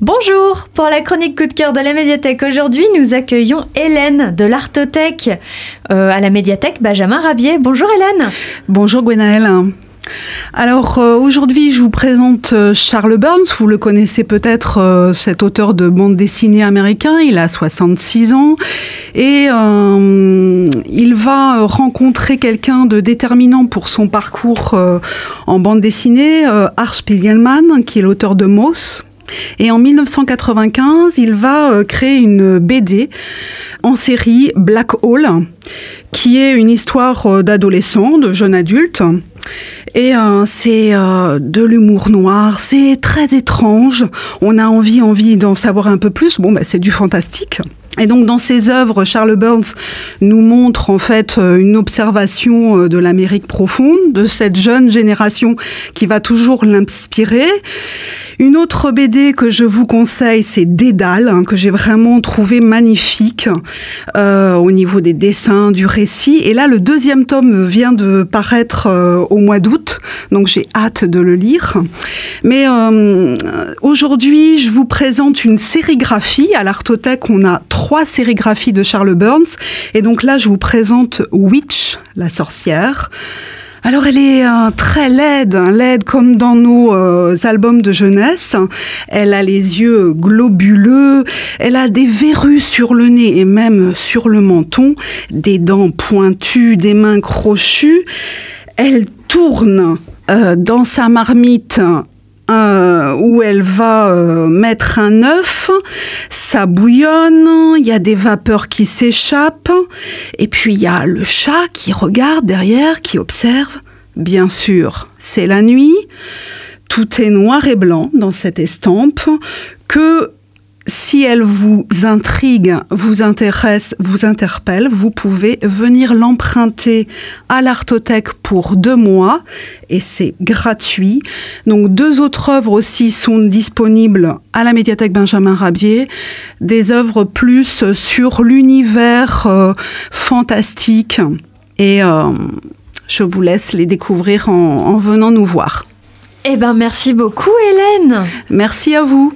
Bonjour Pour la chronique coup de cœur de la médiathèque, aujourd'hui nous accueillons Hélène de l'Artothèque euh, à la médiathèque Benjamin Rabier. Bonjour Hélène Bonjour Gwenaëlle. Alors euh, aujourd'hui, je vous présente euh, Charles Burns. Vous le connaissez peut-être, cet auteur de bande dessinée américain. Il a 66 ans et il va rencontrer quelqu'un de déterminant pour son parcours en bande dessinée, Art Spiegelman, qui est l'auteur de Moss. Et en 1995, il va euh, créer une BD en série Black Hole, qui est une histoire euh, d'adolescent, de jeune adulte. Et euh, c'est de l'humour noir, c'est très étrange. On a envie, envie d'en savoir un peu plus. Bon, bah, c'est du fantastique. Et donc dans ses œuvres, Charles Burns nous montre en fait une observation de l'Amérique profonde, de cette jeune génération qui va toujours l'inspirer. Une autre BD que je vous conseille, c'est Dédale, hein, que j'ai vraiment trouvé magnifique euh, au niveau des dessins, du récit. Et là, le deuxième tome vient de paraître euh, au mois d'août, donc j'ai hâte de le lire. Mais euh, aujourd'hui, je vous présente une sérigraphie. À l'Artothèque, on a trois sérigraphies de Charles Burns. Et donc là, je vous présente Witch, la sorcière. Alors elle est euh, très laide, hein, laide comme dans nos euh, albums de jeunesse. Elle a les yeux globuleux, elle a des verrues sur le nez et même sur le menton, des dents pointues, des mains crochues. Elle tourne euh, dans sa marmite euh, où elle va euh, mettre un œuf, ça bouillonne, il y a des vapeurs qui s'échappent, et puis il y a le chat qui regarde derrière, qui observe. Bien sûr, c'est la nuit, tout est noir et blanc dans cette estampe, que si elle vous intrigue, vous intéresse, vous interpelle, vous pouvez venir l'emprunter à l'Artothèque pour deux mois et c'est gratuit. Donc deux autres œuvres aussi sont disponibles à la médiathèque Benjamin Rabier, des œuvres plus sur l'univers euh, fantastique et euh, je vous laisse les découvrir en, en venant nous voir. Eh ben merci beaucoup Hélène Merci à vous.